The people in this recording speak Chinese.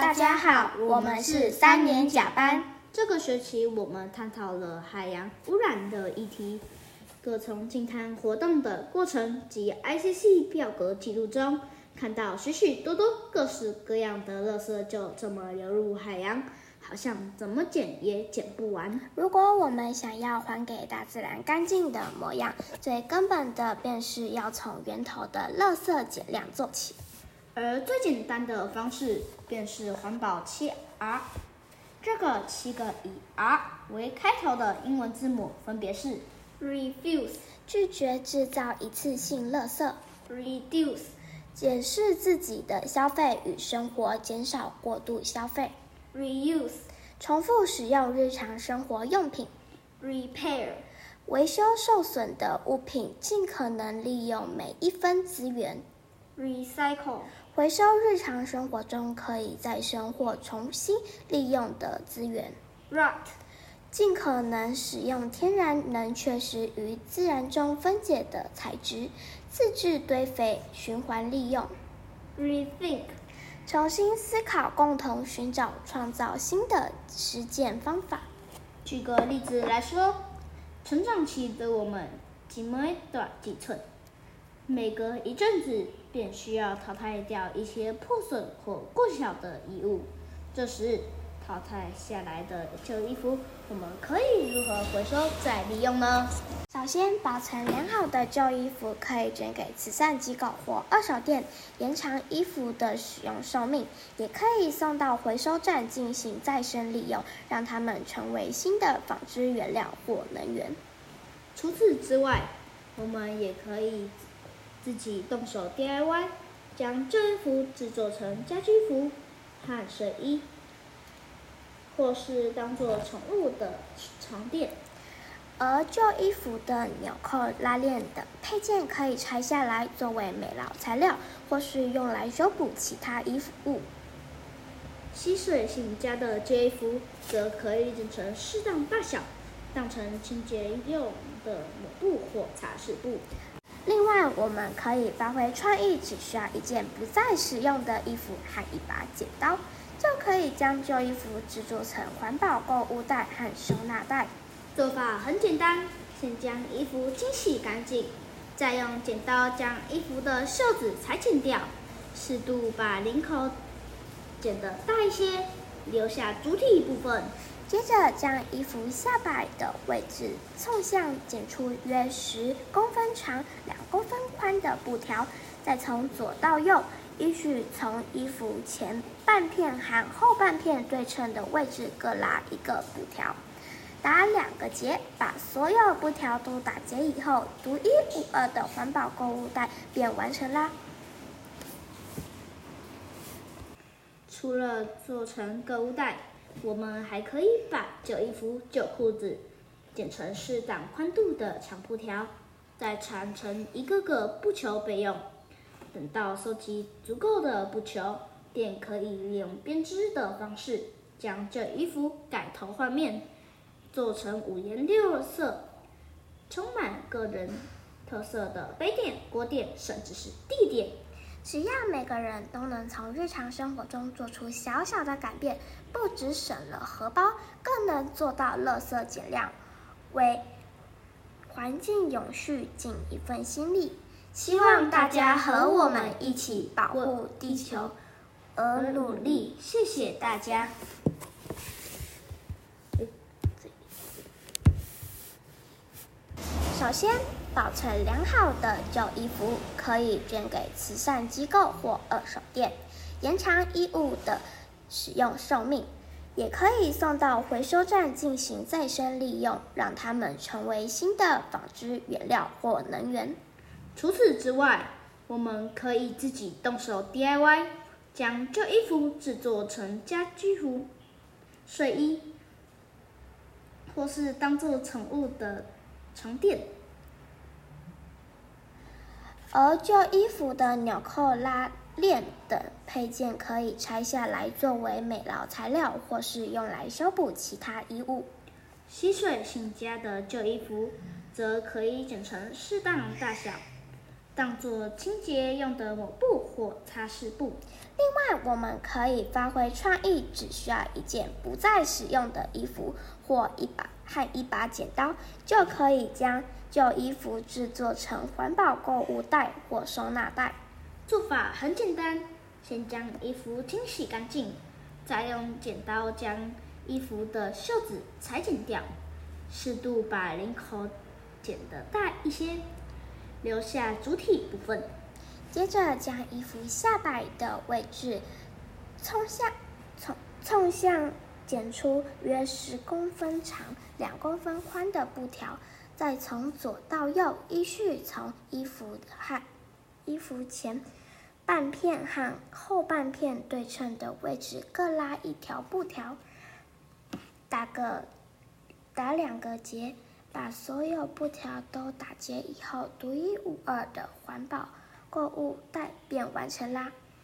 大家好，我们是三年甲班。这个学期我们探讨了海洋污染的议题，各从净滩活动的过程及 ICC 表格记录中，看到许许多多各式各样的垃圾就这么流入海洋，好像怎么捡也捡不完。如果我们想要还给大自然干净的模样，最根本的便是要从源头的垃圾减量做起。而最简单的方式便是环保七 R。这个七个以 R 为开头的英文字母分别是：refuse 拒绝制造一次性垃圾；reduce 检视自己的消费与生活，减少过度消费；reuse 重复使用日常生活用品；repair 维修受损的物品，尽可能利用每一分资源。recycle 回收日常生活中可以再生或重新利用的资源。rot 尽可能使用天然能确实于自然中分解的材质，自制堆肥，循环利用。rethink 重新思考，共同寻找创造新的实践方法。举个例子来说，成长期的我们几米短几寸。每隔一阵子，便需要淘汰掉一些破损或过小的衣物。这时，淘汰下来的旧衣服，我们可以如何回收再利用呢？首先，保存良好的旧衣服可以捐给慈善机构或二手店，延长衣服的使用寿命；也可以送到回收站进行再生利用，让它们成为新的纺织原料或能源。除此之外，我们也可以。自己动手 DIY，将旧衣服制作成家居服和睡衣，或是当做宠物的床垫。而旧衣服的纽扣、拉链等配件可以拆下来作为美劳材料，或是用来修补其他衣服物。吸水性佳的旧衣服则可以剪成适当大小，当成清洁用的抹布或擦拭布。另外，我们可以发挥创意，只需要一件不再使用的衣服和一把剪刀，就可以将旧衣服制作成环保购物袋和收纳袋。做法很简单，先将衣服清洗干净，再用剪刀将衣服的袖子裁剪掉，适度把领口剪得大一些，留下主体部分。接着将衣服下摆的位置纵向剪出约十公分长、两公分宽的布条，再从左到右，依序从衣服前半片和后半片对称的位置各拉一个布条，打两个结，把所有布条都打结以后，独一无二的环保购物袋便完成啦。除了做成购物袋。我们还可以把旧衣服、旧裤子剪成适当宽度的长布条，再缠成一个个布球备用。等到收集足够的布球，便可以利用编织的方式，将旧衣服改头换面，做成五颜六色、充满个人特色的杯垫、锅垫，甚至是地垫。只要每个人都能从日常生活中做出小小的改变，不只省了荷包，更能做到垃圾减量，为环境永续尽一份心力。希望大家和我们一起保护地球而努力。谢谢大家。首先，保存良好的旧衣服可以捐给慈善机构或二手店，延长衣物的使用寿命；也可以送到回收站进行再生利用，让它们成为新的纺织原料或能源。除此之外，我们可以自己动手 DIY，将旧衣服制作成家居服、睡衣，或是当做宠物的。床垫，而旧衣服的纽扣、拉链等配件可以拆下来作为美劳材料，或是用来修补其他衣物。吸水性佳的旧衣服则可以剪成适当大小，当做清洁用的抹布或擦拭布。另外，我们可以发挥创意，只需要一件不再使用的衣服或一把和一把剪刀，就可以将旧衣服制作成环保购物袋或收纳袋。做法很简单，先将衣服清洗干净，再用剪刀将衣服的袖子裁剪掉，适度把领口剪得大一些，留下主体部分。接着将衣服下摆的位置冲向冲冲向剪出约十公分长、两公分宽的布条，再从左到右依序从衣服和衣服前半片和后半片对称的位置各拉一条布条，打个打两个结，把所有布条都打结以后，独一无二的环保。购物袋便完成啦。